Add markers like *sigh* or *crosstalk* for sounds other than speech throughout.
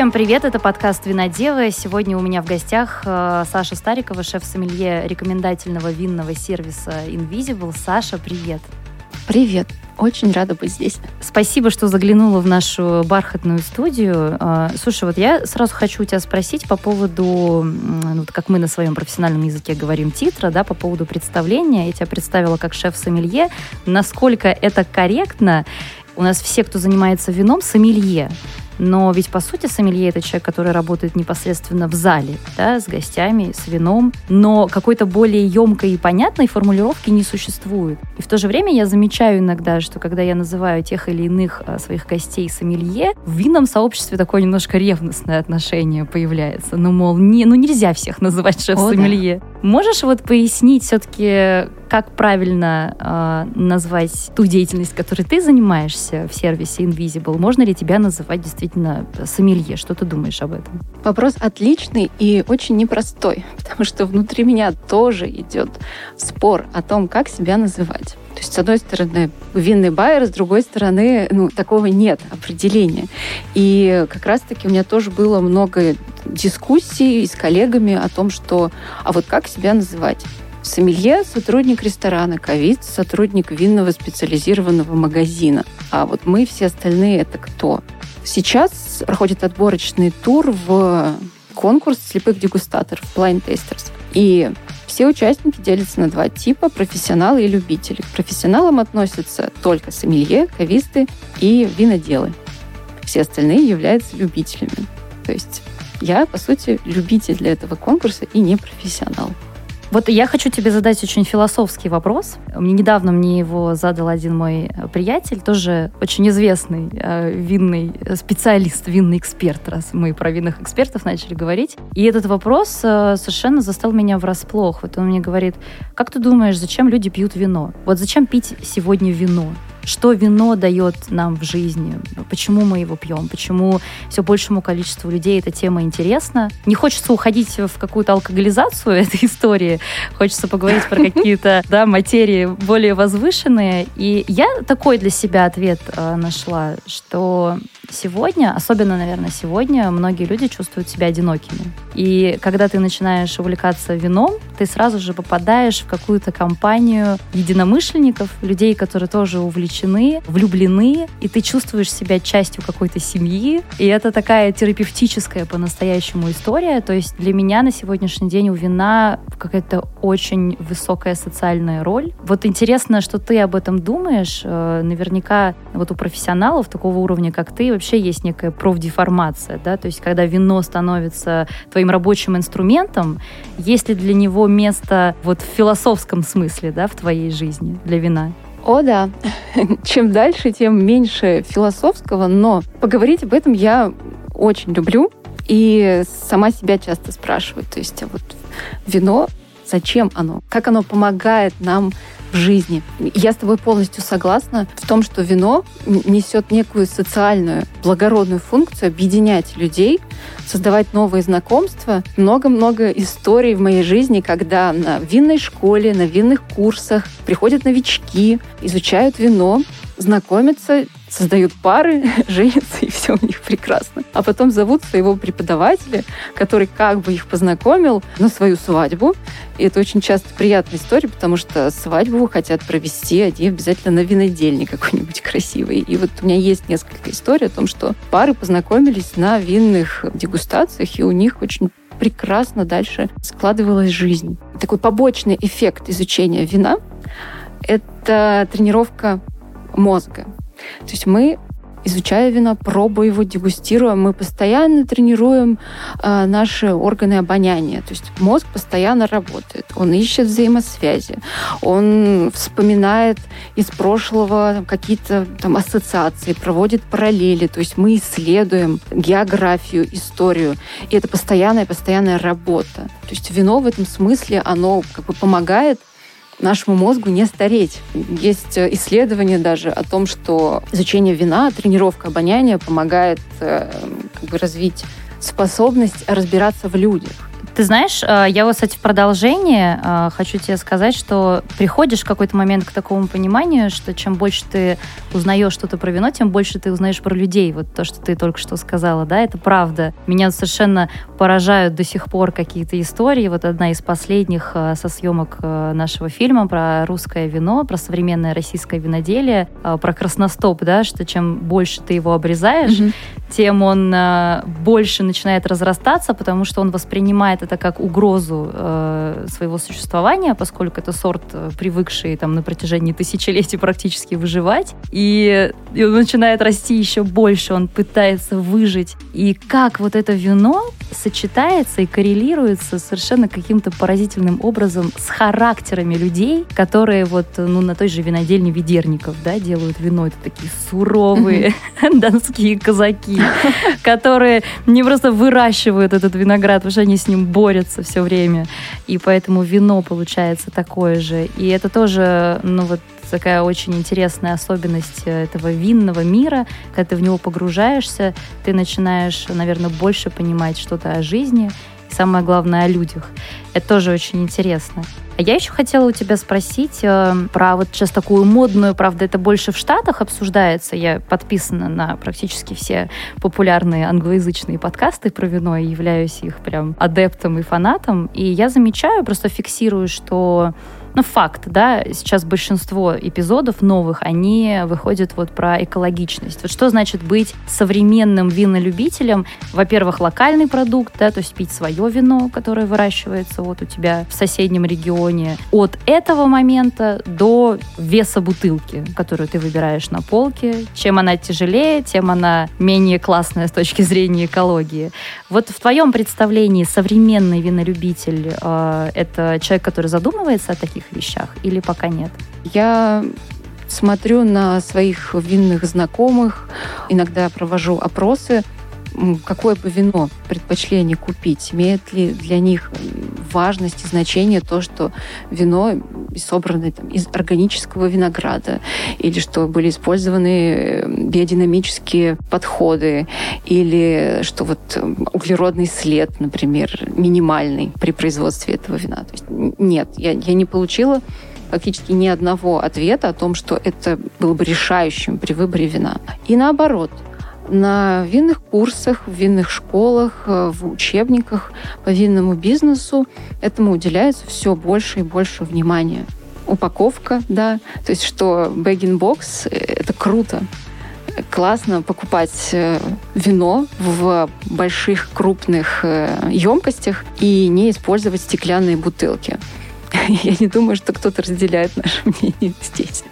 Всем привет, это подкаст «Винодевы». Сегодня у меня в гостях э, Саша Старикова, шеф-сомелье рекомендательного винного сервиса Invisible. Саша, привет. Привет. Очень рада быть здесь. Спасибо, что заглянула в нашу бархатную студию. Э, слушай, вот я сразу хочу у тебя спросить по поводу, ну, как мы на своем профессиональном языке говорим, титра, да, по поводу представления. Я тебя представила как шеф-сомелье. Насколько это корректно? У нас все, кто занимается вином, сомелье. Но ведь, по сути, сомелье — это человек, который работает непосредственно в зале, да, с гостями, с вином. Но какой-то более емкой и понятной формулировки не существует. И в то же время я замечаю иногда, что когда я называю тех или иных а, своих гостей сомелье, в винном сообществе такое немножко ревностное отношение появляется. Ну, мол, не, ну нельзя всех называть шеф-сомелье. Да. Можешь вот пояснить все-таки, как правильно э, назвать ту деятельность, которой ты занимаешься в сервисе Invisible? Можно ли тебя называть действительно сомелье? Что ты думаешь об этом? Вопрос отличный и очень непростой, *laughs* потому что внутри меня тоже идет спор о том, как себя называть. То есть, с одной стороны, винный байер, с другой стороны, ну, такого нет определения. И как раз-таки у меня тоже было много дискуссий с коллегами о том, что, а вот как себя называть? Сомелье – сотрудник ресторана, ковид – сотрудник винного специализированного магазина. А вот мы все остальные – это кто? Сейчас проходит отборочный тур в конкурс слепых дегустаторов, blind testers. И все участники делятся на два типа – профессионалы и любители. К профессионалам относятся только сомелье, кависты и виноделы. Все остальные являются любителями. То есть я, по сути, любитель для этого конкурса и не профессионал. Вот я хочу тебе задать очень философский вопрос. Мне недавно мне его задал один мой приятель, тоже очень известный э, винный специалист, винный эксперт, раз мы про винных экспертов начали говорить. И этот вопрос э, совершенно застал меня врасплох. Вот он мне говорит, как ты думаешь, зачем люди пьют вино? Вот зачем пить сегодня вино? Что вино дает нам в жизни, почему мы его пьем, почему все большему количеству людей эта тема интересна. Не хочется уходить в какую-то алкоголизацию *laughs* этой истории, хочется поговорить про *laughs* какие-то да, материи более возвышенные. И я такой для себя ответ э, нашла, что сегодня, особенно, наверное, сегодня, многие люди чувствуют себя одинокими. И когда ты начинаешь увлекаться вином, ты сразу же попадаешь в какую-то компанию единомышленников, людей, которые тоже увлечены, влюблены, и ты чувствуешь себя частью какой-то семьи. И это такая терапевтическая по-настоящему история. То есть для меня на сегодняшний день у вина какая-то очень высокая социальная роль. Вот интересно, что ты об этом думаешь. Э, наверняка вот у профессионалов такого уровня, как ты, вообще есть некая профдеформация, да, то есть когда вино становится твоим рабочим инструментом, есть ли для него место вот в философском смысле, да, в твоей жизни для вина? О, да. *laughs* Чем дальше, тем меньше философского, но поговорить об этом я очень люблю и сама себя часто спрашиваю. То есть а вот вино, зачем оно? Как оно помогает нам в жизни. Я с тобой полностью согласна в том, что вино несет некую социальную, благородную функцию объединять людей, создавать новые знакомства. Много-много историй в моей жизни, когда на винной школе, на винных курсах приходят новички, изучают вино, знакомятся, создают пары, *laughs* женятся, и все у них прекрасно. А потом зовут своего преподавателя, который как бы их познакомил на свою свадьбу. И это очень часто приятная история, потому что свадьбу хотят провести они обязательно на винодельне какой-нибудь красивый. И вот у меня есть несколько историй о том, что пары познакомились на винных дегустациях, и у них очень прекрасно дальше складывалась жизнь. Такой побочный эффект изучения вина — это тренировка мозга. То есть мы изучая вино, пробуя его, дегустируя, мы постоянно тренируем э, наши органы обоняния. То есть мозг постоянно работает, он ищет взаимосвязи, он вспоминает из прошлого какие-то там ассоциации, проводит параллели. То есть мы исследуем географию, историю. И это постоянная, постоянная работа. То есть вино в этом смысле, оно как бы помогает нашему мозгу не стареть. Есть э, исследования даже о том, что изучение вина, тренировка обоняния помогает э, как бы развить способность разбираться в людях. Ты знаешь, э, я вот, кстати, в продолжение э, хочу тебе сказать, что приходишь в какой-то момент к такому пониманию, что чем больше ты узнаешь что-то про вино, тем больше ты узнаешь про людей. Вот то, что ты только что сказала, да, это правда. Меня совершенно поражают до сих пор какие-то истории. Вот одна из последних э, со съемок нашего фильма про русское вино, про современное российское виноделие, про красностоп, да, что чем больше ты его обрезаешь, mm-hmm. Тем он больше начинает разрастаться, потому что он воспринимает это как угрозу э, своего существования, поскольку это сорт, э, привыкший там на протяжении тысячелетий практически выживать. И, и он начинает расти еще больше, он пытается выжить. И как вот это вино сочетается и коррелируется совершенно каким-то поразительным образом с характерами людей, которые вот ну, на той же винодельне Ведерников да, делают вино. Это такие суровые *laughs* донские казаки, *laughs* которые не просто выращивают этот виноград, потому что они с ним борются все время. И поэтому вино получается такое же. И это тоже, ну вот, такая очень интересная особенность этого винного мира. Когда ты в него погружаешься, ты начинаешь, наверное, больше понимать что-то о жизни и самое главное о людях. Это тоже очень интересно. А я еще хотела у тебя спросить э, про вот сейчас такую модную, правда, это больше в Штатах обсуждается. Я подписана на практически все популярные англоязычные подкасты про вино и являюсь их прям адептом и фанатом. И я замечаю, просто фиксирую, что ну, факт, да, сейчас большинство эпизодов новых, они выходят вот про экологичность. Вот что значит быть современным винолюбителем? Во-первых, локальный продукт, да, то есть пить свое вино, которое выращивается вот у тебя в соседнем регионе. От этого момента до веса бутылки, которую ты выбираешь на полке. Чем она тяжелее, тем она менее классная с точки зрения экологии. Вот в твоем представлении современный винолюбитель э, это человек, который задумывается о таких таких вещах или пока нет? Я смотрю на своих винных знакомых, иногда провожу опросы, какое бы вино предпочли купить, имеет ли для них важность и значение то, что вино собрано там, из органического винограда, или что были использованы э, биодинамические подходы, или что вот э, углеродный след, например, минимальный при производстве этого вина. То есть нет, я, я не получила фактически ни одного ответа о том, что это было бы решающим при выборе вина. И наоборот, на винных курсах, в винных школах, э, в учебниках по винному бизнесу этому уделяется все больше и больше внимания. Упаковка, да, то есть что бэггин-бокс э, – это круто, классно покупать э, вино в больших крупных емкостях и не использовать стеклянные бутылки. *laughs* Я не думаю, что кто-то разделяет наше *laughs* мнение здесь.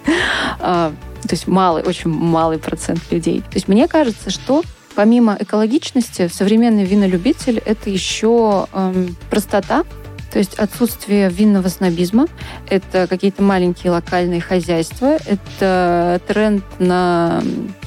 А, то есть малый, очень малый процент людей. То есть мне кажется, что помимо экологичности, современный винолюбитель — это еще эм, простота, то есть отсутствие винного снобизма, это какие-то маленькие локальные хозяйства, это тренд на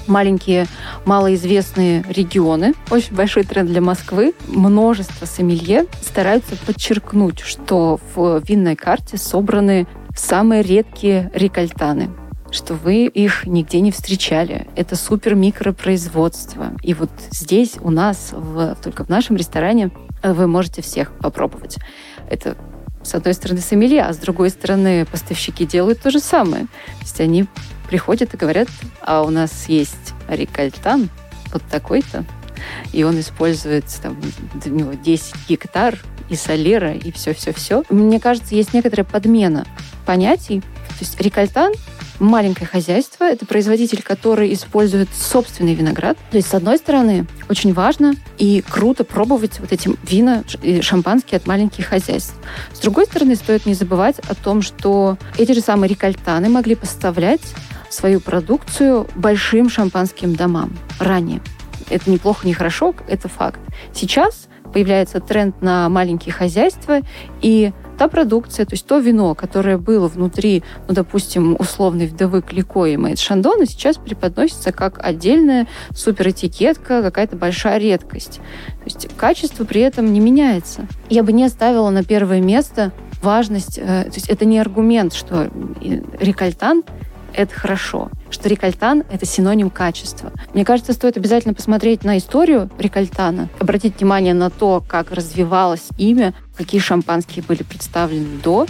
маленькие, малоизвестные регионы. Очень большой тренд для Москвы. Множество сомелье стараются подчеркнуть, что в винной карте собраны самые редкие рекольтаны что вы их нигде не встречали. Это супер микропроизводство. И вот здесь у нас, в, только в нашем ресторане, вы можете всех попробовать. Это с одной стороны сомелье, а с другой стороны поставщики делают то же самое. То есть они приходят и говорят, а у нас есть рекальтан вот такой-то, и он использует там, у него 10 гектар и солера, и все-все-все. Мне кажется, есть некоторая подмена понятий. То есть рекальтан маленькое хозяйство, это производитель, который использует собственный виноград. То есть, с одной стороны, очень важно и круто пробовать вот эти вина и шампанские от маленьких хозяйств. С другой стороны, стоит не забывать о том, что эти же самые рекальтаны могли поставлять свою продукцию большим шампанским домам ранее. Это неплохо, не хорошо, это факт. Сейчас появляется тренд на маленькие хозяйства, и та продукция, то есть то вино, которое было внутри, ну, допустим, условной вдовы Клико и Мэйд Шандона, сейчас преподносится как отдельная суперэтикетка, какая-то большая редкость. То есть качество при этом не меняется. Я бы не ставила на первое место важность, э, то есть это не аргумент, что рекольтан – это хорошо, что рекальтан – это синоним качества. Мне кажется, стоит обязательно посмотреть на историю рекальтана, обратить внимание на то, как развивалось имя, какие шампанские были представлены до,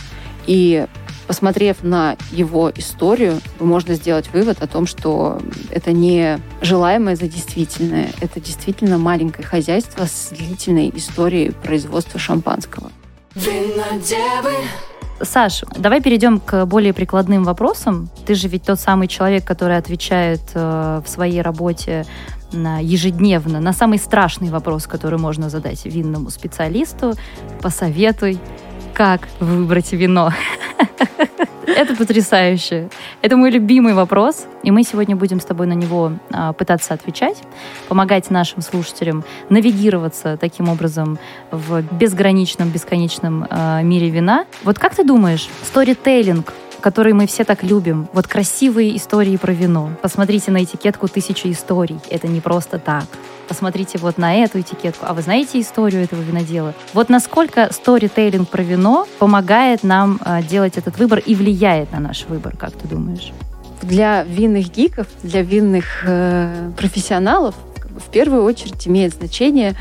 и посмотрев на его историю, можно сделать вывод о том, что это не желаемое за действительное, это действительно маленькое хозяйство с длительной историей производства шампанского. Винодевы. Саш, давай перейдем к более прикладным вопросам. Ты же ведь тот самый человек, который отвечает э, в своей работе на ежедневно на самый страшный вопрос, который можно задать винному специалисту. Посоветуй, как выбрать вино. *laughs* Это потрясающе. Это мой любимый вопрос, и мы сегодня будем с тобой на него а, пытаться отвечать, помогать нашим слушателям навигироваться таким образом в безграничном, бесконечном а, мире вина. Вот как ты думаешь, сторителлинг который мы все так любим. Вот красивые истории про вино. Посмотрите на этикетку «Тысячи историй». Это не просто так. Посмотрите вот на эту этикетку. А вы знаете историю этого винодела? Вот насколько сторитейлинг про вино помогает нам э, делать этот выбор и влияет на наш выбор, как ты думаешь? Для винных гиков, для винных э, профессионалов в первую очередь имеет значение,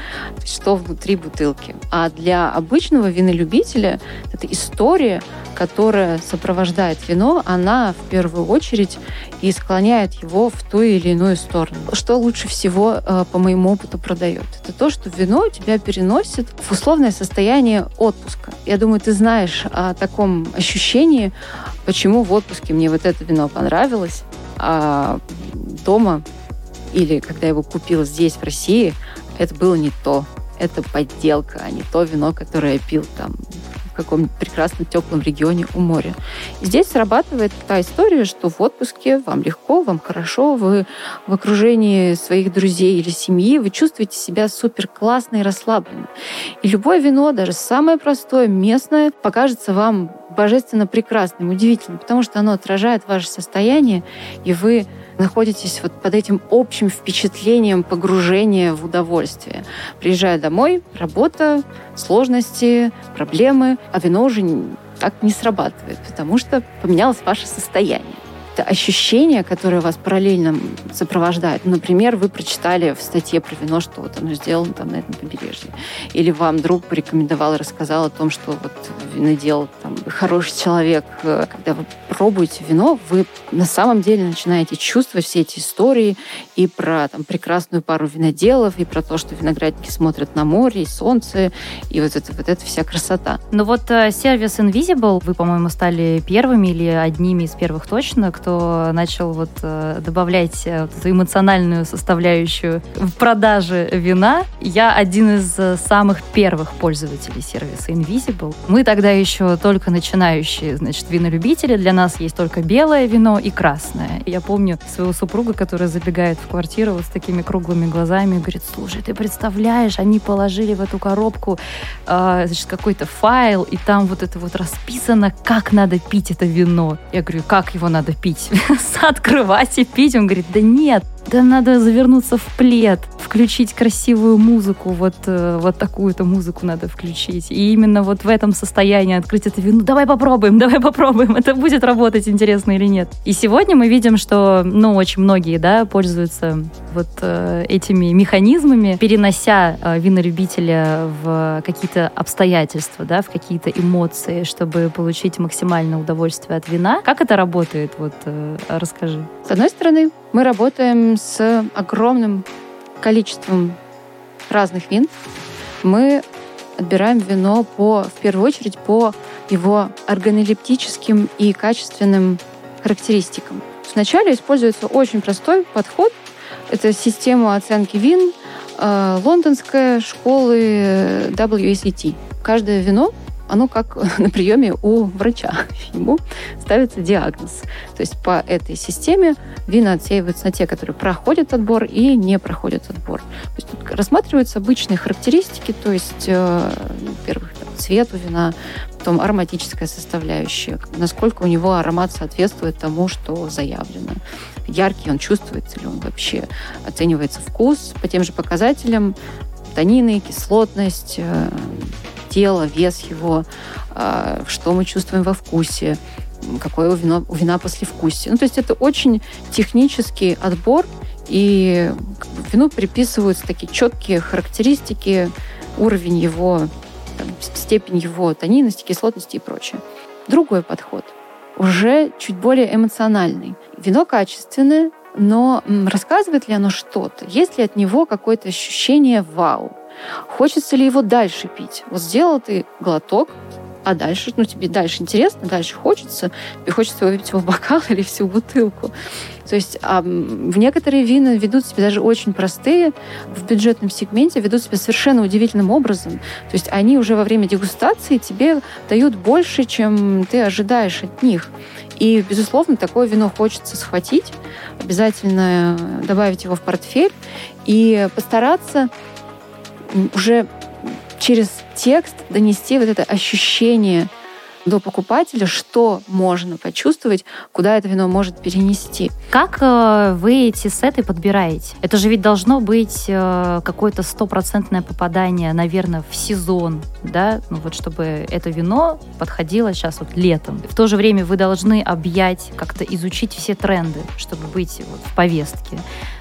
что внутри бутылки. А для обычного винолюбителя это история, которая сопровождает вино, она в первую очередь и склоняет его в ту или иную сторону. Что лучше всего, э, по моему опыту, продает? Это то, что вино тебя переносит в условное состояние отпуска. Я думаю, ты знаешь о таком ощущении, почему в отпуске мне вот это вино понравилось, а дома или когда я его купила здесь, в России, это было не то. Это подделка, а не то вино, которое я пил там в каком-нибудь прекрасном теплом регионе у моря. И здесь срабатывает та история, что в отпуске вам легко, вам хорошо, вы в окружении своих друзей или семьи, вы чувствуете себя супер классно и расслабленно. И любое вино, даже самое простое, местное, покажется вам божественно прекрасным, удивительным, потому что оно отражает ваше состояние, и вы находитесь вот под этим общим впечатлением погружения в удовольствие. Приезжая домой, работа, сложности, проблемы, а вино уже так не срабатывает, потому что поменялось ваше состояние это ощущение, которое вас параллельно сопровождает. Например, вы прочитали в статье про вино, что вот оно сделано там на этом побережье. Или вам друг порекомендовал и рассказал о том, что вот винодел там, хороший человек. Когда вы пробуете вино, вы на самом деле начинаете чувствовать все эти истории и про там, прекрасную пару виноделов, и про то, что виноградники смотрят на море, и солнце, и вот это, вот эта вся красота. Ну вот э, сервис Invisible, вы, по-моему, стали первыми или одними из первых точно, кто кто начал вот э, добавлять э, вот эту эмоциональную составляющую в продаже вина. Я один из э, самых первых пользователей сервиса Invisible. Мы тогда еще только начинающие, значит, винолюбители. Для нас есть только белое вино и красное. Я помню своего супруга, который забегает в квартиру вот с такими круглыми глазами и говорит, слушай, ты представляешь, они положили в эту коробку значит, какой-то файл, и там вот это вот расписано, как надо пить это вино. Я говорю, как его надо пить? Пить, *laughs* открывать и пить. Он говорит, да нет, да надо завернуться в плед, включить красивую музыку, вот, э, вот такую-то музыку надо включить. И именно вот в этом состоянии открыть это вино. Давай попробуем, *laughs* давай попробуем, это будет работать интересно или нет. И сегодня мы видим, что, ну, очень многие, да, пользуются вот э, этими механизмами, перенося э, винолюбителя в какие-то обстоятельства, да, в какие-то эмоции, чтобы получить максимальное удовольствие от вина. Как это работает? Вот э, расскажи. С одной стороны, мы работаем с огромным количеством разных вин. Мы отбираем вино по, в первую очередь по его органолептическим и качественным характеристикам. Вначале используется очень простой подход. Это система оценки вин э, лондонской школы WSET. Каждое вино оно как *laughs* на приеме у врача. Ему ставится диагноз. То есть по этой системе вина отсеиваются на те, которые проходят отбор и не проходят отбор. То есть тут рассматриваются обычные характеристики, то есть, э, во-первых, цвет у вина, потом ароматическая составляющая, насколько у него аромат соответствует тому, что заявлено. Яркий он чувствуется ли он вообще, оценивается вкус по тем же показателям, танины, кислотность, тело, вес его, а, что мы чувствуем во вкусе, какое у вина, у вина послевкусие. Ну, то есть это очень технический отбор, и вину приписываются такие четкие характеристики, уровень его, степень его тонинности, кислотности и прочее. Другой подход, уже чуть более эмоциональный. Вино качественное, но рассказывает ли оно что-то? Есть ли от него какое-то ощущение вау? Хочется ли его дальше пить? Вот сделал ты глоток, а дальше, ну, тебе дальше интересно, дальше хочется, тебе хочется выпить его бокал *laughs* или всю бутылку. То есть а, в некоторые вина ведут себя даже очень простые, в бюджетном сегменте ведут себя совершенно удивительным образом. То есть они уже во время дегустации тебе дают больше, чем ты ожидаешь от них. И, безусловно, такое вино хочется схватить, обязательно добавить его в портфель и постараться уже через текст донести вот это ощущение до покупателя, что можно почувствовать, куда это вино может перенести. Как э, вы эти сеты подбираете? Это же ведь должно быть э, какое-то стопроцентное попадание, наверное, в сезон, да, ну вот чтобы это вино подходило сейчас вот летом. В то же время вы должны объять, как-то изучить все тренды, чтобы быть вот в повестке.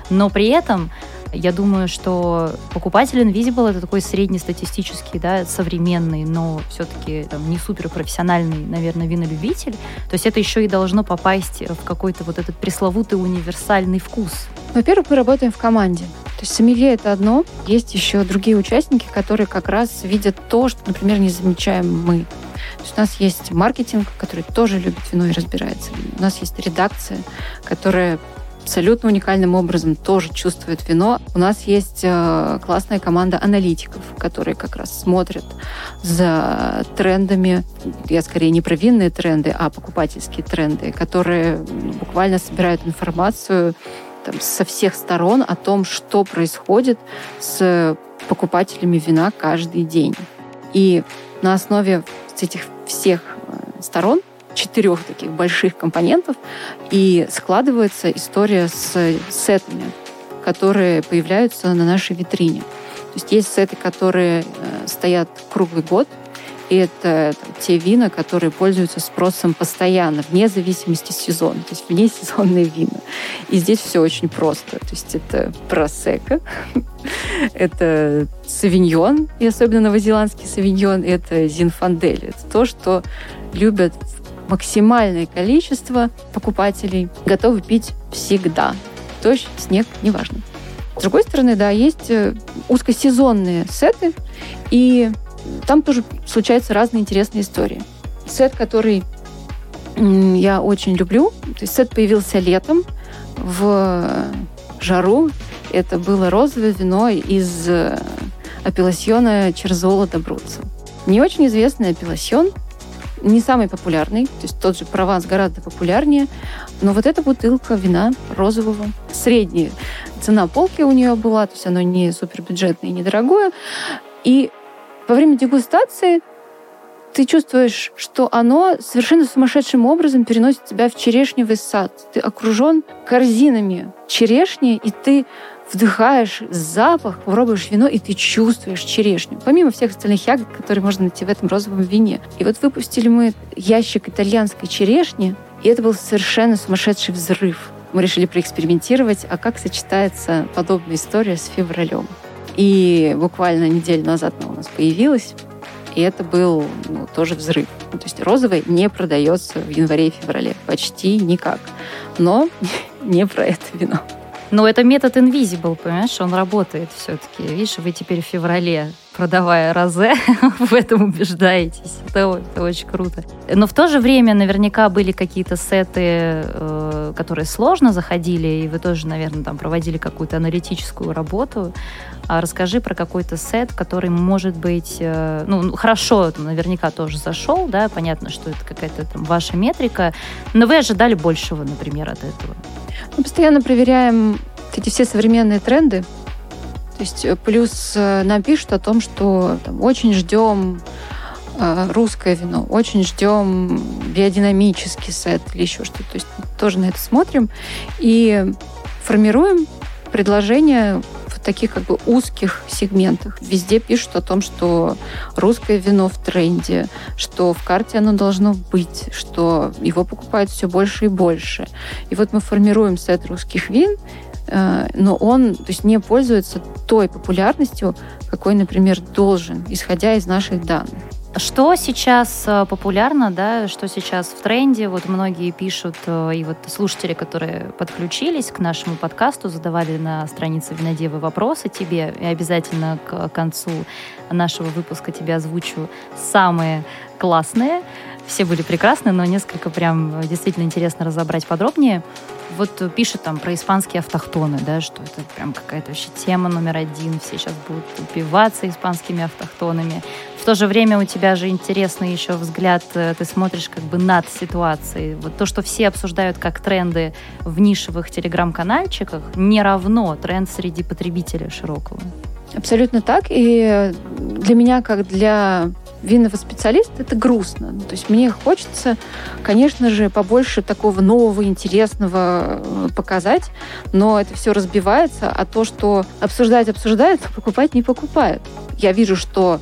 Но при этом я думаю, что покупатель Invisible это такой среднестатистический, да, современный, но все-таки там, не суперпрофессиональный, наверное, винолюбитель. То есть это еще и должно попасть в какой-то вот этот пресловутый универсальный вкус. Во-первых, мы работаем в команде. То есть сомелье это одно, есть еще другие участники, которые как раз видят то, что, например, не замечаем мы. То есть у нас есть маркетинг, который тоже любит вино и разбирается. У нас есть редакция, которая абсолютно уникальным образом тоже чувствует вино. У нас есть э, классная команда аналитиков, которые как раз смотрят за трендами. Я скорее не про винные тренды, а покупательские тренды, которые буквально собирают информацию там, со всех сторон о том, что происходит с покупателями вина каждый день. И на основе этих всех э, сторон четырех таких больших компонентов, и складывается история с сетами, которые появляются на нашей витрине. То есть есть сеты, которые э, стоят круглый год, и это те вина, которые пользуются спросом постоянно, вне зависимости сезона, то есть вне сезонные вина. И здесь все очень просто. То есть это просека, *laughs* это савиньон, и особенно новозеландский савиньон, это зинфандель. Это то, что любят максимальное количество покупателей готовы пить всегда. Дождь, снег, неважно. С другой стороны, да, есть э, узкосезонные сеты, и там тоже случаются разные интересные истории. Сет, который я очень люблю, то есть сет появился летом в жару. Это было розовое вино из э, апелласьона Черзола Добруца. Не очень известный апелласьон, не самый популярный, то есть тот же Прованс гораздо популярнее, но вот эта бутылка вина розового, средняя цена полки у нее была, то есть оно не супербюджетное и недорогое, и во время дегустации ты чувствуешь, что оно совершенно сумасшедшим образом переносит тебя в черешневый сад. Ты окружен корзинами черешни, и ты вдыхаешь запах, пробуешь вино, и ты чувствуешь черешню. Помимо всех остальных ягод, которые можно найти в этом розовом вине. И вот выпустили мы ящик итальянской черешни, и это был совершенно сумасшедший взрыв. Мы решили проэкспериментировать, а как сочетается подобная история с февралем. И буквально неделю назад она у нас появилась, и это был ну, тоже взрыв. Ну, то есть розовый не продается в январе и феврале. Почти никак. Но *laughs* не про это вино. Но это метод invisible, понимаешь, он работает все-таки. Видишь, вы теперь в феврале, продавая розе, *laughs* в этом убеждаетесь. Это, это очень круто. Но в то же время наверняка были какие-то сеты, э, которые сложно заходили, и вы тоже, наверное, там проводили какую-то аналитическую работу. А расскажи про какой-то сет, который, может быть, э, ну, хорошо, наверняка тоже зашел, да, понятно, что это какая-то там ваша метрика, но вы ожидали большего, например, от этого. Мы постоянно проверяем эти все современные тренды. То есть э, плюс э, нам пишут о том, что там, очень ждем русское вино, очень ждем биодинамический сет или еще что-то. То есть тоже на это смотрим и формируем предложение таких как бы узких сегментах. Везде пишут о том, что русское вино в тренде, что в карте оно должно быть, что его покупают все больше и больше. И вот мы формируем сет русских вин, э, но он то есть, не пользуется той популярностью, какой, например, должен, исходя из наших данных. Что сейчас э, популярно, да, что сейчас в тренде? Вот многие пишут, э, и вот слушатели, которые подключились к нашему подкасту, задавали на странице Винодевы вопросы тебе, и обязательно к концу нашего выпуска тебе озвучу самые классные. Все были прекрасны, но несколько прям действительно интересно разобрать подробнее. Вот пишут там про испанские автохтоны, да, что это прям какая-то вообще тема номер один. Все сейчас будут упиваться испанскими автохтонами. В то же время у тебя же интересный еще взгляд, э, ты смотришь как бы над ситуацией. Вот то, что все обсуждают как тренды в нишевых телеграм-канальчиках, не равно тренд среди потребителя широкого. Абсолютно так. И для меня, как для винного специалиста, это грустно. То есть мне хочется, конечно же, побольше такого нового, интересного э, показать, но это все разбивается, а то, что обсуждать обсуждают, покупать не покупают. Я вижу, что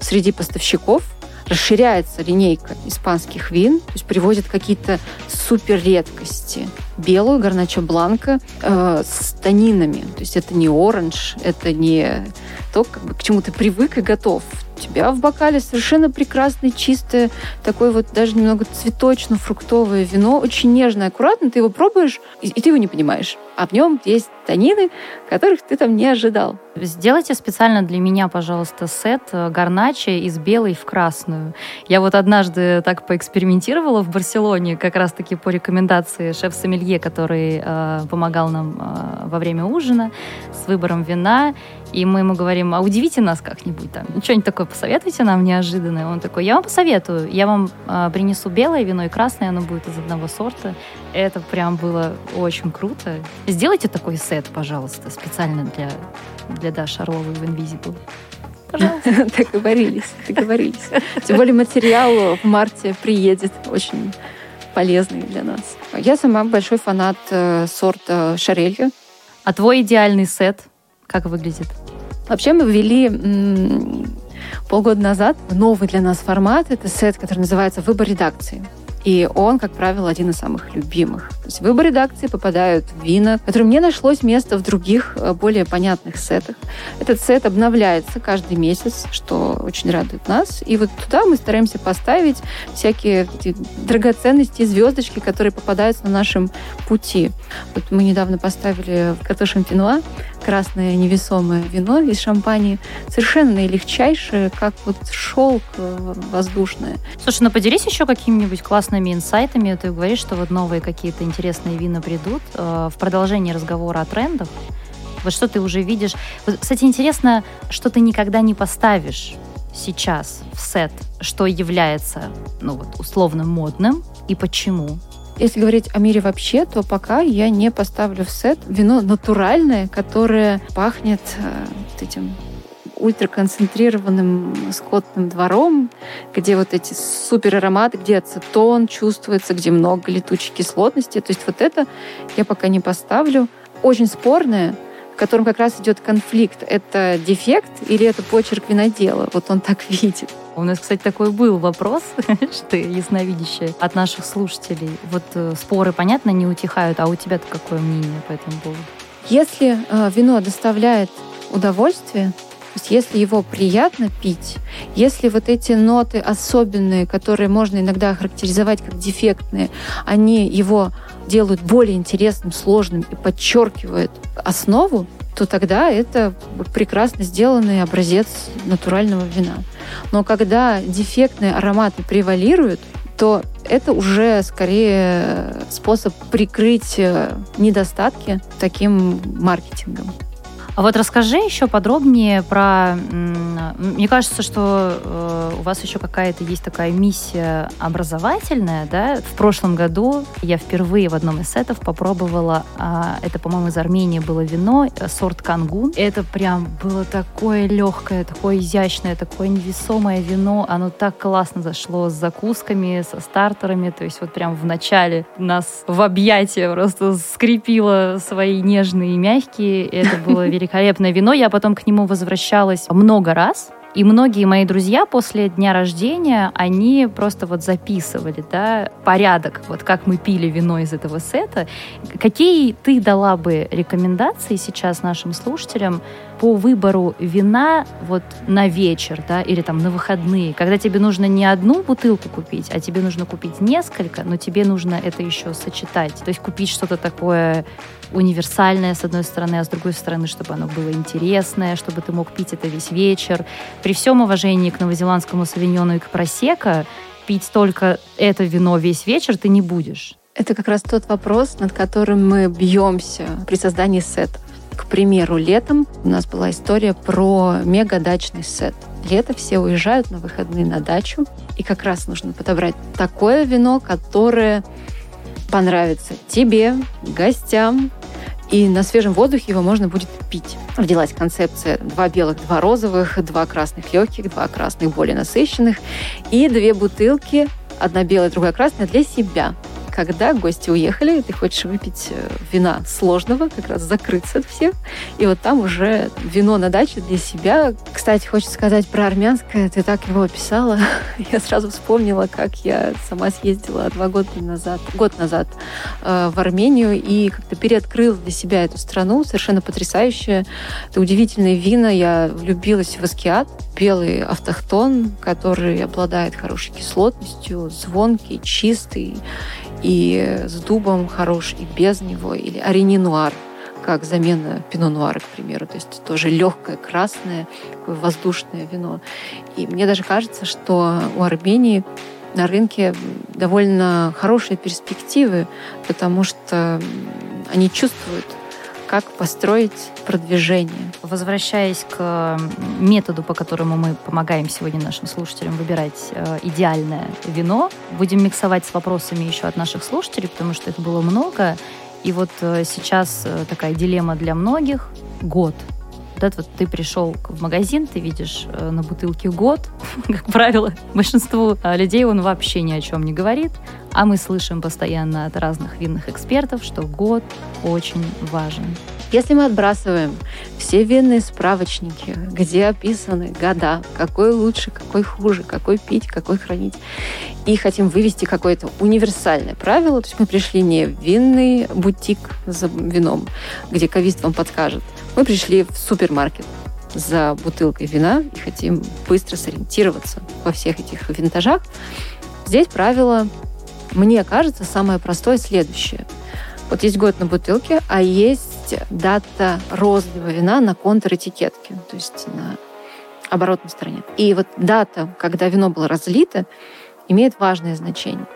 среди поставщиков расширяется линейка испанских вин, то есть приводят какие-то супер редкости. Белую гарначо бланка э, с танинами. То есть это не оранж, это не то, как бы, к чему ты привык и готов. Тебя в бокале совершенно прекрасное, чистое, такое вот даже немного цветочно-фруктовое вино, очень нежное, аккуратно, ты его пробуешь, и, и ты его не понимаешь. А в нем есть танины, которых ты там не ожидал. Сделайте специально для меня, пожалуйста, сет э, гарначи из белой в красную. Я вот однажды так поэкспериментировала в Барселоне, как раз-таки по рекомендации шеф-сомелье, который э, помогал нам э, во время ужина с выбором вина. И мы ему говорим, а удивите нас как-нибудь там, что-нибудь такое посоветуйте нам неожиданное. Он такой, я вам посоветую, я вам э, принесу белое вино и красное, оно будет из одного сорта. Это прям было очень круто. Сделайте такой сет, пожалуйста, специально для, для Даши Орловой в Invisible. Пожалуйста. *laughs* Договорились, договорились. Тем более материал в марте приедет очень полезный для нас. Я сама большой фанат э, сорта Шарелья. А твой идеальный сет как выглядит? Вообще мы ввели полгода назад новый для нас формат. Это сет, который называется «Выбор редакции». И он, как правило, один из самых любимых. То есть в выбор редакции попадают вина, которым не нашлось места в других, э, более понятных сетах. Этот сет обновляется каждый месяц, что очень радует нас. И вот туда мы стараемся поставить всякие драгоценности, звездочки, которые попадаются на нашем пути. Вот мы недавно поставили в Като Шампинуа красное невесомое вино из шампани, совершенно наилегчайшее, как вот шелк э, воздушное. Слушай, ну поделись еще какими-нибудь классными инсайтами. Ты говоришь, что вот новые какие-то интересные вина придут. Э, в продолжении разговора о трендах, вот что ты уже видишь. Кстати, интересно, что ты никогда не поставишь сейчас в сет, что является, ну вот, условно модным и почему? Если говорить о мире вообще, то пока я не поставлю в сет вино натуральное, которое пахнет э, этим ультраконцентрированным скотным двором, где вот эти супер ароматы, где ацетон чувствуется, где много летучей кислотности. То есть вот это я пока не поставлю. Очень спорное, в котором как раз идет конфликт. Это дефект или это почерк винодела? Вот он так *laughs* видит. У нас, кстати, такой был вопрос, *laughs* что ясновидящее, от наших слушателей. Вот э, споры, понятно, не утихают, а у тебя-то какое мнение по этому поводу? Если э, вино доставляет удовольствие, есть если его приятно пить, если вот эти ноты особенные, которые можно иногда характеризовать как дефектные, они его делают более интересным, сложным и подчеркивают основу, то тогда это прекрасно сделанный образец натурального вина. Но когда дефектные ароматы превалируют, то это уже скорее способ прикрыть э, недостатки таким маркетингом. А вот расскажи еще подробнее про... Мне кажется, что э, у вас еще какая-то есть такая миссия образовательная, да? В прошлом году я впервые в одном из сетов попробовала, а, это, по-моему, из Армении было вино, э, сорт кангун. Это прям было такое легкое, такое изящное, такое невесомое вино. Оно так классно зашло с закусками, со стартерами. То есть вот прям в начале нас в объятия просто скрепило свои нежные и мягкие. Это было великолепно *laughs* великолепное вино. Я потом к нему возвращалась много раз. И многие мои друзья после дня рождения, они просто вот записывали, да, порядок, вот как мы пили вино из этого сета. Какие ты дала бы рекомендации сейчас нашим слушателям по выбору вина вот на вечер, да, или там на выходные, когда тебе нужно не одну бутылку купить, а тебе нужно купить несколько, но тебе нужно это еще сочетать. То есть купить что-то такое универсальное, с одной стороны, а с другой стороны, чтобы оно было интересное, чтобы ты мог пить это весь вечер. При всем уважении к новозеландскому савиньону и к просека, пить только это вино весь вечер ты не будешь. Это как раз тот вопрос, над которым мы бьемся при создании сета. К примеру, летом у нас была история про мега-дачный сет. Лето все уезжают на выходные на дачу, и как раз нужно подобрать такое вино, которое понравится тебе, гостям, и на свежем воздухе его можно будет пить. Родилась концепция два белых, два розовых, два красных легких, два красных более насыщенных и две бутылки, одна белая, другая красная для себя когда гости уехали, ты хочешь выпить э, вина сложного, как раз закрыться от всех, и вот там уже вино на даче для себя. Кстати, хочется сказать про армянское, ты так его описала. *laughs* Я сразу вспомнила, как я сама съездила два года назад, год назад э, в Армению и как-то переоткрыла для себя эту страну, совершенно потрясающая. Это удивительные вина. Я влюбилась в Аскиат, белый автохтон, который обладает хорошей кислотностью, звонкий, чистый и с дубом хорош, и без него, или арени нуар, как замена пино нуара, к примеру. То есть тоже легкое, красное, такое воздушное вино. И мне даже кажется, что у Армении на рынке довольно хорошие перспективы, потому что они чувствуют как построить продвижение. Возвращаясь к методу, по которому мы помогаем сегодня нашим слушателям выбирать э, идеальное вино, будем миксовать с вопросами еще от наших слушателей, потому что их было много. И вот э, сейчас э, такая дилемма для многих — год. Вот это вот ты пришел в магазин, ты видишь на бутылке год, *laughs* как правило, большинству людей он вообще ни о чем не говорит, а мы слышим постоянно от разных винных экспертов, что год очень важен. Если мы отбрасываем все винные справочники, где описаны года, какой лучше, какой хуже, какой пить, какой хранить, и хотим вывести какое-то универсальное правило, то есть мы пришли не в винный бутик за вином, где кавист вам подскажет, мы пришли в супермаркет, за бутылкой вина и хотим быстро сориентироваться во всех этих винтажах, здесь правило мне кажется, самое простое следующее. Вот есть год на бутылке, а есть дата розлива вина на контр-этикетке, то есть на оборотной стороне. И вот дата, когда вино было разлито, имеет важное значение.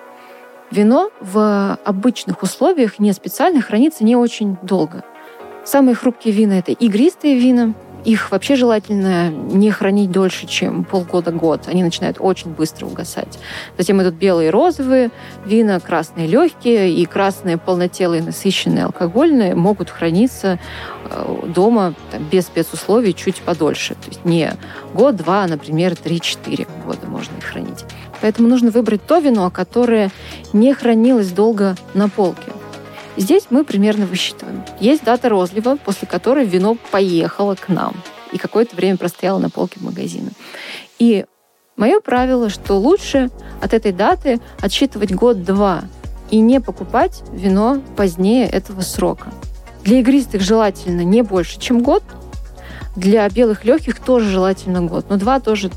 Вино в обычных условиях, не специально, хранится не очень долго. Самые хрупкие вина – это игристые вина, их вообще желательно не хранить дольше, чем полгода-год. Они начинают очень быстро угасать. Затем идут белые и розовые вина, красные легкие и красные полнотелые насыщенные алкогольные могут храниться э, дома там, без спецусловий чуть подольше. То есть не год-два, а, например, 3-4 года можно их хранить. Поэтому нужно выбрать то вино, которое не хранилось долго на полке. Здесь мы примерно высчитываем. Есть дата розлива, после которой вино поехало к нам и какое-то время простояло на полке в магазине. И мое правило, что лучше от этой даты отсчитывать год-два и не покупать вино позднее этого срока. Для игристых желательно не больше, чем год. Для белых легких тоже желательно год. Но два тоже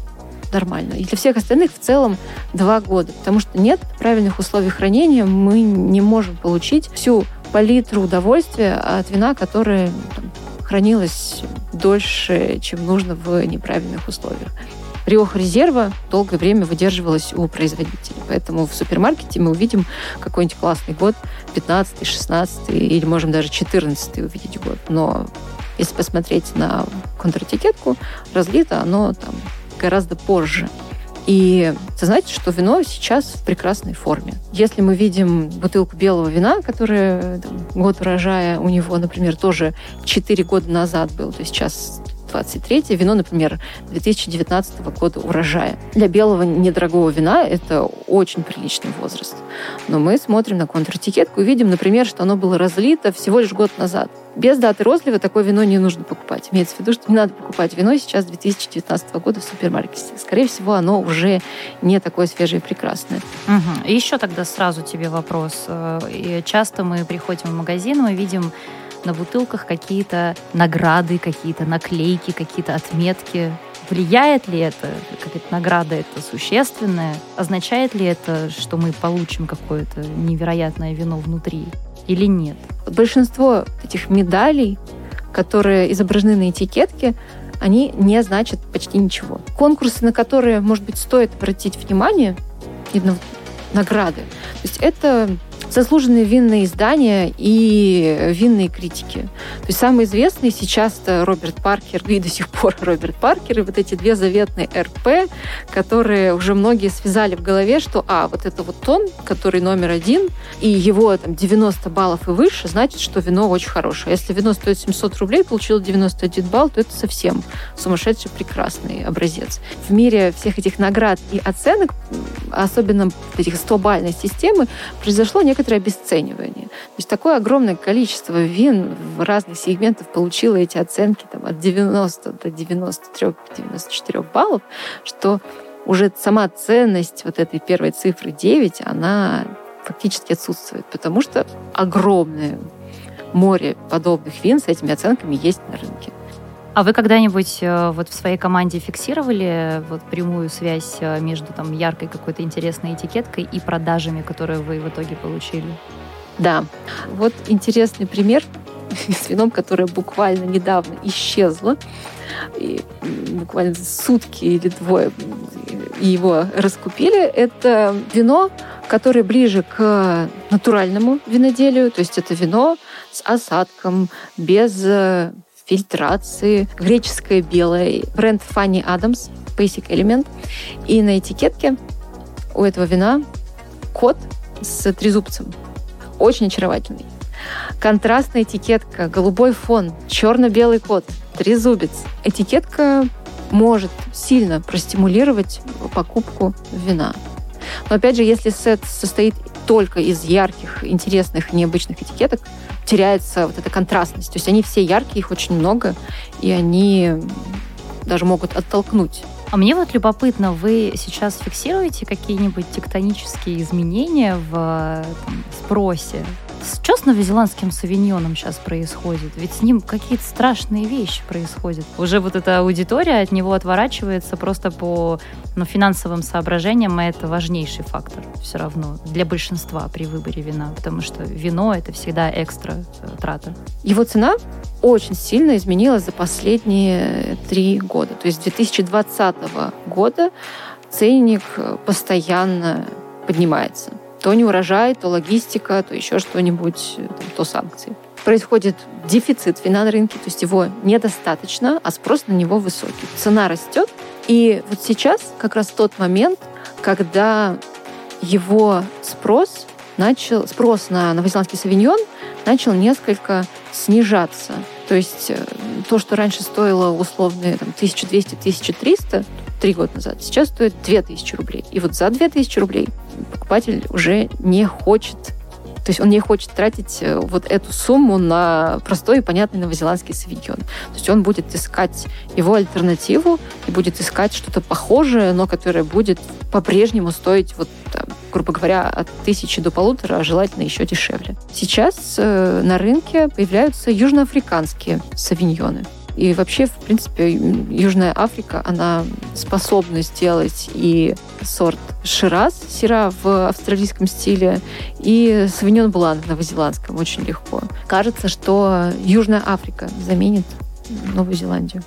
нормально. И для всех остальных в целом два года, потому что нет правильных условий хранения, мы не можем получить всю палитру удовольствия от вина, которое там, хранилось дольше, чем нужно в неправильных условиях. Риоха резерва долгое время выдерживалась у производителей. Поэтому в супермаркете мы увидим какой-нибудь классный год, 15 16 или можем даже 14 увидеть год. Но если посмотреть на контратикетку, разлито оно там гораздо позже. И знаете, что вино сейчас в прекрасной форме. Если мы видим бутылку белого вина, которая там, год урожая у него, например, тоже 4 года назад был, то есть сейчас 2023. Вино, например, 2019 года урожая. Для белого недорогого вина это очень приличный возраст. Но мы смотрим на контр-этикетку и видим, например, что оно было разлито всего лишь год назад. Без даты розлива такое вино не нужно покупать. Имеется в виду, что не надо покупать вино сейчас 2019 года в супермаркете. Скорее всего, оно уже не такое свежее и прекрасное. Угу. Еще тогда сразу тебе вопрос. Э, и часто мы приходим в магазин, мы видим на бутылках какие-то награды, какие-то наклейки, какие-то отметки. Влияет ли это, как эта награда это существенная? Означает ли это, что мы получим какое-то невероятное вино внутри или нет? Большинство этих медалей, которые изображены на этикетке, они не значат почти ничего. Конкурсы, на которые, может быть, стоит обратить внимание, именно награды, то есть это заслуженные винные издания и винные критики. То есть самые известные сейчас Роберт Паркер и до сих пор *laughs* Роберт Паркер, и вот эти две заветные РП, которые уже многие связали в голове, что, а, вот это вот тон, который номер один, и его там 90 баллов и выше, значит, что вино очень хорошее. Если вино стоит 700 рублей, получил 91 балл, то это совсем сумасшедший прекрасный образец. В мире всех этих наград и оценок, особенно этих 100-бальной системы, произошло некоторое некоторое обесценивание. То есть такое огромное количество вин в разных сегментах получило эти оценки там, от 90 до 93-94 баллов, что уже сама ценность вот этой первой цифры 9, она фактически отсутствует, потому что огромное море подобных вин с этими оценками есть на рынке. А вы когда-нибудь э, вот в своей команде фиксировали вот прямую связь э, между там яркой какой-то интересной этикеткой и продажами, которые вы в итоге получили? Да. Вот интересный пример *laughs* с вином, которое буквально недавно исчезло. И буквально сутки или двое его раскупили. Это вино, которое ближе к натуральному виноделию. То есть это вино с осадком, без э, фильтрации, греческое белое, бренд Fanny Adams, Basic Element. И на этикетке у этого вина кот с трезубцем. Очень очаровательный. Контрастная этикетка, голубой фон, черно-белый кот, трезубец. Этикетка может сильно простимулировать покупку вина. Но опять же, если сет состоит только из ярких, интересных, необычных этикеток, теряется вот эта контрастность. То есть они все яркие, их очень много, и они даже могут оттолкнуть. А мне вот любопытно, вы сейчас фиксируете какие-нибудь тектонические изменения в там, спросе что с новозеландским савиньоном сейчас происходит? Ведь с ним какие-то страшные вещи происходят. Уже вот эта аудитория от него отворачивается просто по ну, финансовым соображениям, и это важнейший фактор все равно для большинства при выборе вина, потому что вино — это всегда экстра э, трата. Его цена очень сильно изменилась за последние три года. То есть с 2020 года ценник постоянно поднимается. То не урожай, то логистика, то еще что-нибудь, то санкции. Происходит дефицит вина на рынке, то есть его недостаточно, а спрос на него высокий. Цена растет, и вот сейчас как раз тот момент, когда его спрос начал, спрос на новозеландский савиньон начал несколько снижаться. То есть э, то, что раньше стоило условно там, 1200-1300, три года назад, сейчас стоит 2000 рублей. И вот за 2000 рублей покупатель уже не хочет то есть он не хочет тратить э, вот эту сумму на простой и понятный новозеландский савиньон. То есть он будет искать его альтернативу и будет искать что-то похожее, но которое будет по-прежнему стоить, вот, там, грубо говоря, от тысячи до полутора, а желательно еще дешевле. Сейчас э, на рынке появляются южноафриканские савиньоны. И вообще, в принципе, Южная Африка, она способна сделать и сорт Шираз, сира в австралийском стиле, и Савиньон Блан в новозеландском очень легко. Кажется, что Южная Африка заменит Новую Зеландию.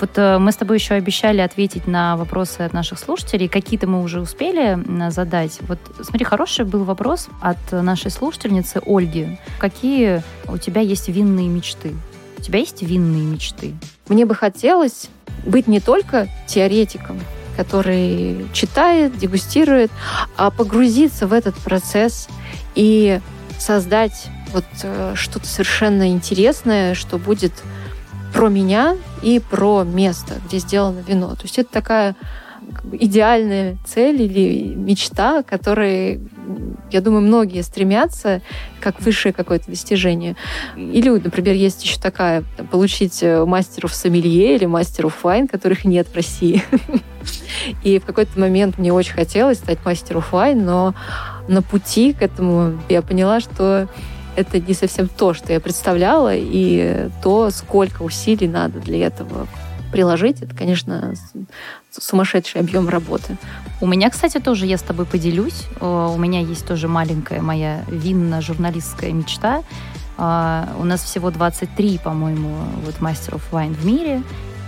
Вот э, мы с тобой еще обещали ответить на вопросы от наших слушателей. Какие-то мы уже успели задать. Вот смотри, хороший был вопрос от нашей слушательницы Ольги. Какие у тебя есть винные мечты? У тебя есть винные мечты? Мне бы хотелось быть не только теоретиком, который читает, дегустирует, а погрузиться в этот процесс и создать вот э, что-то совершенно интересное, что будет про меня и про место, где сделано вино. То есть это такая как бы, идеальная цель или мечта, которой, я думаю, многие стремятся как высшее какое-то достижение. Или, например, есть еще такая, получить э, мастеров сомелье или мастеров вайн, которых нет в России. *laughs* И в какой-то момент мне очень хотелось стать мастером вайн, но на пути к этому я поняла, что это не совсем то, что я представляла, и то, сколько усилий надо для этого приложить, это, конечно, сумасшедший объем работы. У меня, кстати, тоже я с тобой поделюсь. Э, у меня есть тоже маленькая моя винно-журналистская мечта. Э, у нас всего 23, по-моему, вот мастеров вайн в мире.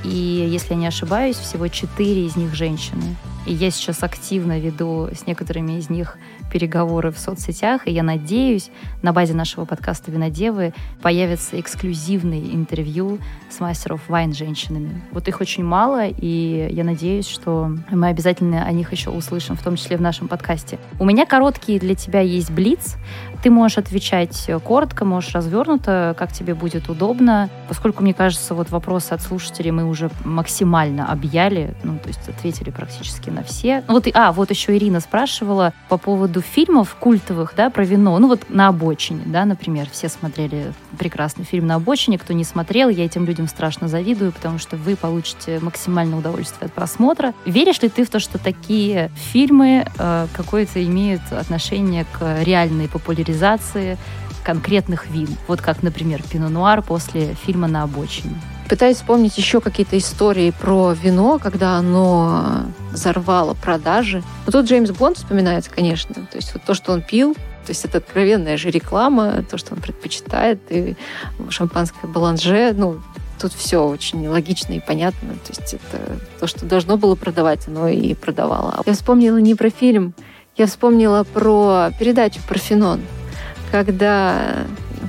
И, если я не ошибаюсь, всего 4 из них женщины. И я сейчас активно веду с некоторыми из них переговоры в соцсетях, и я надеюсь, на базе нашего подкаста «Винодевы» появятся эксклюзивные интервью с мастеров вайн женщинами. Вот их очень мало, и я надеюсь, что мы обязательно о них еще услышим, в том числе в нашем подкасте. У меня короткий для тебя есть блиц. Ты можешь отвечать коротко, можешь развернуто, как тебе будет удобно. Поскольку, мне кажется, вот вопросы от слушателей мы уже максимально объяли, ну, то есть ответили практически на все. Вот, а, вот еще Ирина спрашивала по поводу фильмов культовых, да, про вино. Ну, вот «На обочине», да, например. Все смотрели прекрасный фильм «На обочине». Кто не смотрел, я этим людям страшно завидую, потому что вы получите максимальное удовольствие от просмотра. Веришь ли ты в то, что такие фильмы э, какое-то имеют отношение к реальной популяризации популяризации конкретных вин. Вот как, например, Пино-Нуар после фильма «На обочине». Пытаюсь вспомнить еще какие-то истории про вино, когда оно взорвало продажи. Но тут Джеймс Бонд вспоминается, конечно. То есть вот то, что он пил, то есть это откровенная же реклама, то, что он предпочитает, и шампанское баланже, ну, тут все очень логично и понятно. То есть это то, что должно было продавать, оно и продавало. Я вспомнила не про фильм, я вспомнила про передачу «Парфенон», когда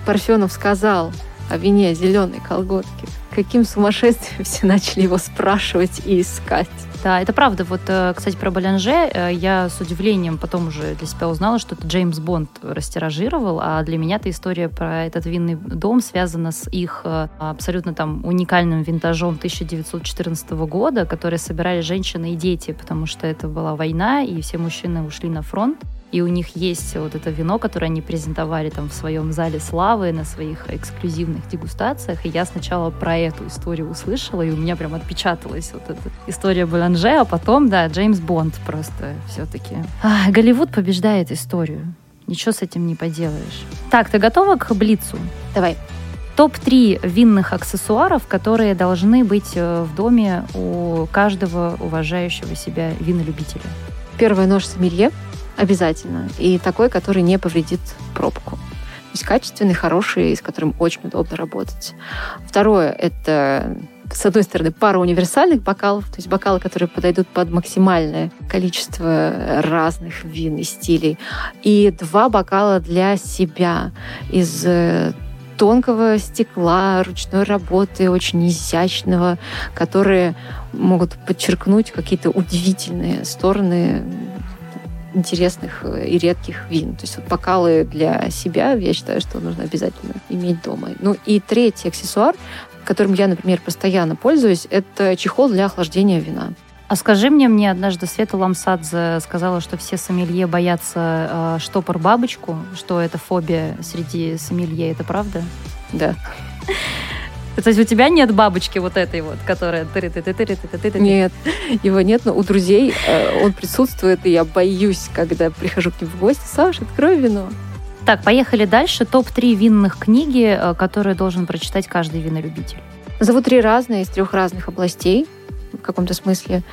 Парфенов сказал о вине зеленой колготки, каким сумасшествием *laughs* все начали его спрашивать и искать. Да, это правда. Вот, э, кстати, про Балянже э, я с удивлением потом уже для себя узнала, что это Джеймс Бонд растиражировал, а для меня эта история про этот винный дом связана с их э, абсолютно там уникальным винтажом 1914 года, который собирали женщины и дети, потому что это была война, и все мужчины ушли на фронт и у них есть вот это вино, которое они презентовали там в своем зале славы на своих эксклюзивных дегустациях, и я сначала про эту историю услышала, и у меня прям отпечаталась вот эта история Боланже, а потом, да, Джеймс Бонд просто все-таки. А, Голливуд побеждает историю. Ничего с этим не поделаешь. Так, ты готова к Блицу? Давай. Топ-3 винных аксессуаров, которые должны быть э, в доме у каждого уважающего себя винолюбителя. Первый нож сомелье обязательно. И такой, который не повредит пробку. То есть качественный, хороший, с которым очень удобно работать. Второе – это с одной стороны, пара универсальных бокалов, то есть бокалы, которые подойдут под максимальное количество разных вин и стилей, и два бокала для себя из э, тонкого стекла, ручной работы, очень изящного, которые могут подчеркнуть какие-то удивительные стороны интересных э, и редких вин. То есть вот бокалы для себя, я считаю, что нужно обязательно иметь дома. Ну и третий аксессуар, которым я, например, постоянно пользуюсь, это чехол для охлаждения вина. А скажи мне, мне однажды Света Ламсадзе сказала, что все сомелье боятся э, штопор-бабочку, что это фобия среди сомелье. Это правда? Да. То есть у тебя нет бабочки вот этой вот, которая... Нет, его нет, но у друзей он присутствует, и я боюсь, когда прихожу к ним в гости. Саша, открой вино. Так, поехали дальше. Топ-3 винных книги, которые должен прочитать каждый винолюбитель. Зовут три разные из трех разных областей в каком-то смысле.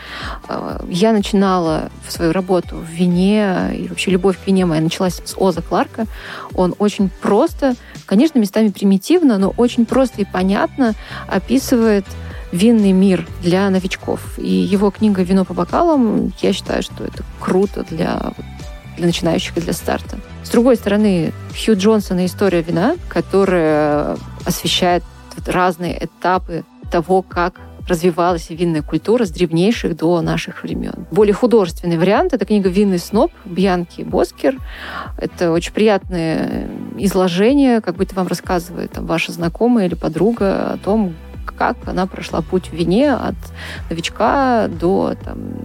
Э, я начинала свою работу в вине, и вообще любовь к вине моя началась с Оза Кларка. Он очень просто, конечно, местами примитивно, но очень просто и понятно описывает винный мир для новичков. И его книга «Вино по бокалам», я считаю, что это круто для, для начинающих и для старта. С другой стороны, Хью Джонсон и «История вина», которая освещает разные этапы того, как развивалась винная культура с древнейших до наших времен. Более художественный вариант — это книга «Винный сноб» Бьянки Боскер. Это очень приятное изложение, как будто вам рассказывает там, ваша знакомая или подруга о том, как она прошла путь в вине от новичка до там.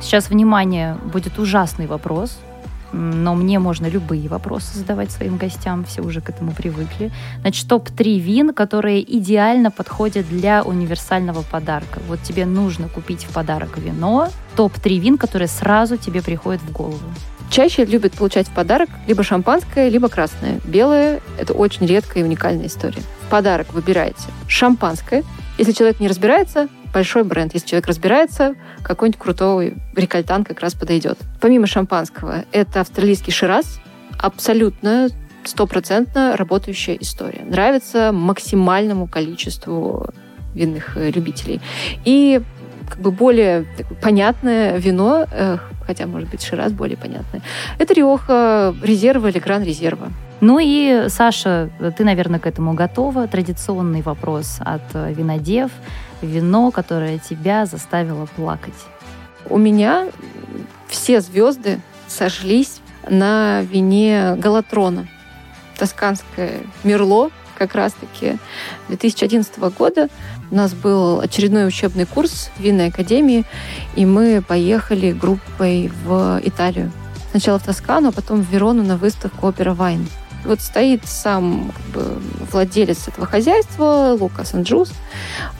Сейчас, внимание, будет ужасный вопрос, но мне можно любые вопросы задавать своим гостям, все уже к этому привыкли. Значит, топ-3 вин, которые идеально подходят для универсального подарка. Вот тебе нужно купить в подарок вино, топ-3 вин, которые сразу тебе приходят в голову. Чаще любят получать в подарок либо шампанское, либо красное. Белое – это очень редкая и уникальная история. В подарок выбирайте шампанское. Если человек не разбирается, большой бренд. Если человек разбирается, какой-нибудь крутой рекальтан как раз подойдет. Помимо шампанского, это австралийский шираз. Абсолютно стопроцентно работающая история. Нравится максимальному количеству винных э, любителей. И как бы более понятное вино, э, хотя, может быть, Шираз более понятное, это Риоха резерва или Гран резерва. Ну и, Саша, ты, наверное, к этому готова. Традиционный вопрос от э, винодев. Вино, которое тебя заставило плакать. У меня все звезды сошлись на вине Галатрона. Тосканское Мерло, как раз-таки 2011 года. У нас был очередной учебный курс в винной академии, и мы поехали группой в Италию. Сначала в Тоскану, а потом в Верону на выставку «Опера Вайн». Вот стоит сам как бы, владелец этого хозяйства, Лукас Анджус.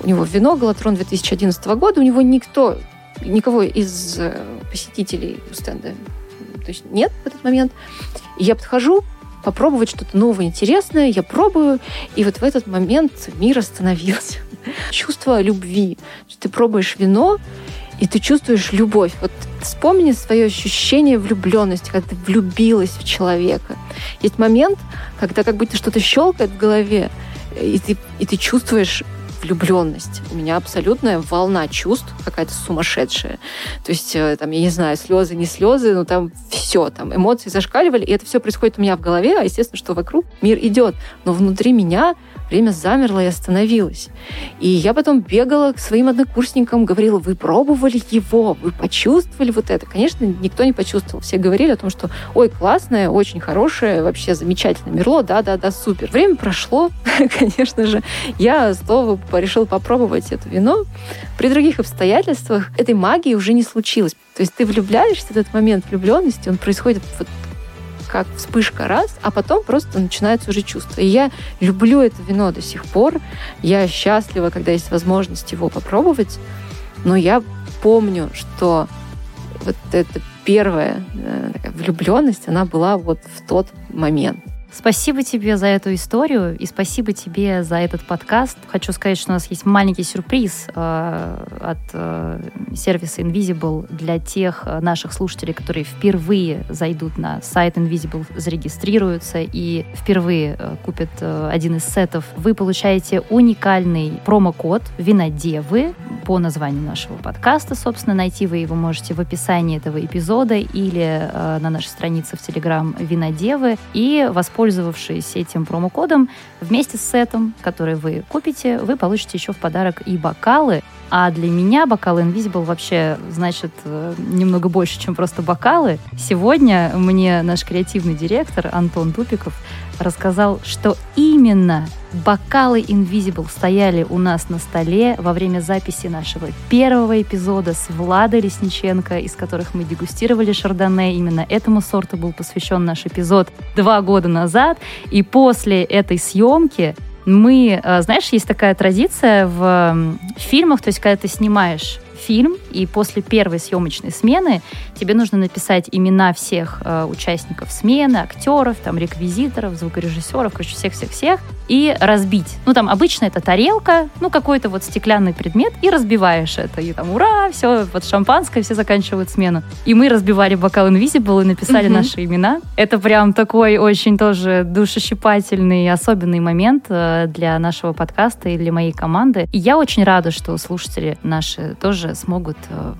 У него вино «Галатрон» 2011 года. У него никто, никого из э, посетителей стенда то есть нет в этот момент. И я подхожу, попробовать что-то новое, интересное, я пробую, и вот в этот момент мир остановился. *laughs* Чувство любви. Ты пробуешь вино, и ты чувствуешь любовь. Вот вспомни свое ощущение влюбленности, когда ты влюбилась в человека. Есть момент, когда как будто что-то щелкает в голове, и ты, и ты чувствуешь влюбленность. У меня абсолютная волна чувств какая-то сумасшедшая. То есть, э, там, я не знаю, слезы, не слезы, но там все, там эмоции зашкаливали, и это все происходит у меня в голове, а естественно, что вокруг мир идет. Но внутри меня время замерло и остановилось. И я потом бегала к своим однокурсникам, говорила, вы пробовали его, вы почувствовали вот это. Конечно, никто не почувствовал. Все говорили о том, что, ой, классное, очень хорошее, вообще замечательно. Мерло, да-да-да, супер. Время прошло, *laughs* конечно же. Я снова решила попробовать это вино. При других обстоятельствах этой магии уже не случилось. То есть ты влюбляешься в этот момент влюбленности, он происходит вот как вспышка раз, а потом просто начинается уже чувство. И я люблю это вино до сих пор. Я счастлива, когда есть возможность его попробовать. Но я помню, что вот эта первая э, влюбленность, она была вот в тот момент. Спасибо тебе за эту историю и спасибо тебе за этот подкаст. Хочу сказать, что у нас есть маленький сюрприз э, от э, сервиса Invisible для тех э, наших слушателей, которые впервые зайдут на сайт Invisible, зарегистрируются и впервые э, купят э, один из сетов. Вы получаете уникальный промокод «Винодевы» по названию нашего подкаста. Собственно, найти вы его можете в описании этого эпизода или э, на нашей странице в Telegram «Винодевы» и воспользоваться воспользовавшись этим промокодом, вместе с сетом, который вы купите, вы получите еще в подарок и бокалы. А для меня бокалы Invisible вообще значит э, немного больше, чем просто бокалы. Сегодня мне наш креативный директор Антон Тупиков рассказал, что именно бокалы Invisible стояли у нас на столе во время записи нашего первого эпизода с Владой Лесниченко, из которых мы дегустировали шардоне. Именно этому сорту был посвящен наш эпизод два года назад. И после этой съемки мы, э, знаешь, есть такая традиция в фильмах, то есть когда ты снимаешь фильм, и после первой съемочной смены тебе нужно написать имена всех э, участников смены, актеров, там, реквизиторов, звукорежиссеров, короче, всех-всех-всех, и разбить. Ну, там, обычно это тарелка, ну, какой-то вот стеклянный предмет, и разбиваешь это. И там, ура, все, вот шампанское, все заканчивают смену. И мы разбивали бокал Invisible и написали mm-hmm. наши имена. Это прям такой очень тоже душещипательный, особенный момент э, для нашего подкаста и для моей команды. И я очень рада, что слушатели наши тоже смогут э,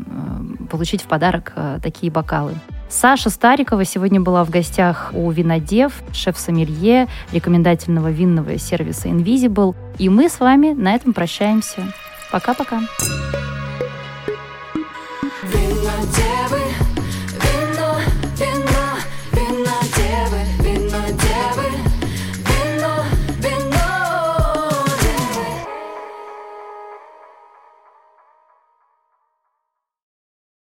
получить в подарок э, такие бокалы. Саша Старикова сегодня была в гостях у Винодев, шеф-сомелье рекомендательного винного сервиса Invisible. И мы с вами на этом прощаемся. Пока-пока. Винодевы.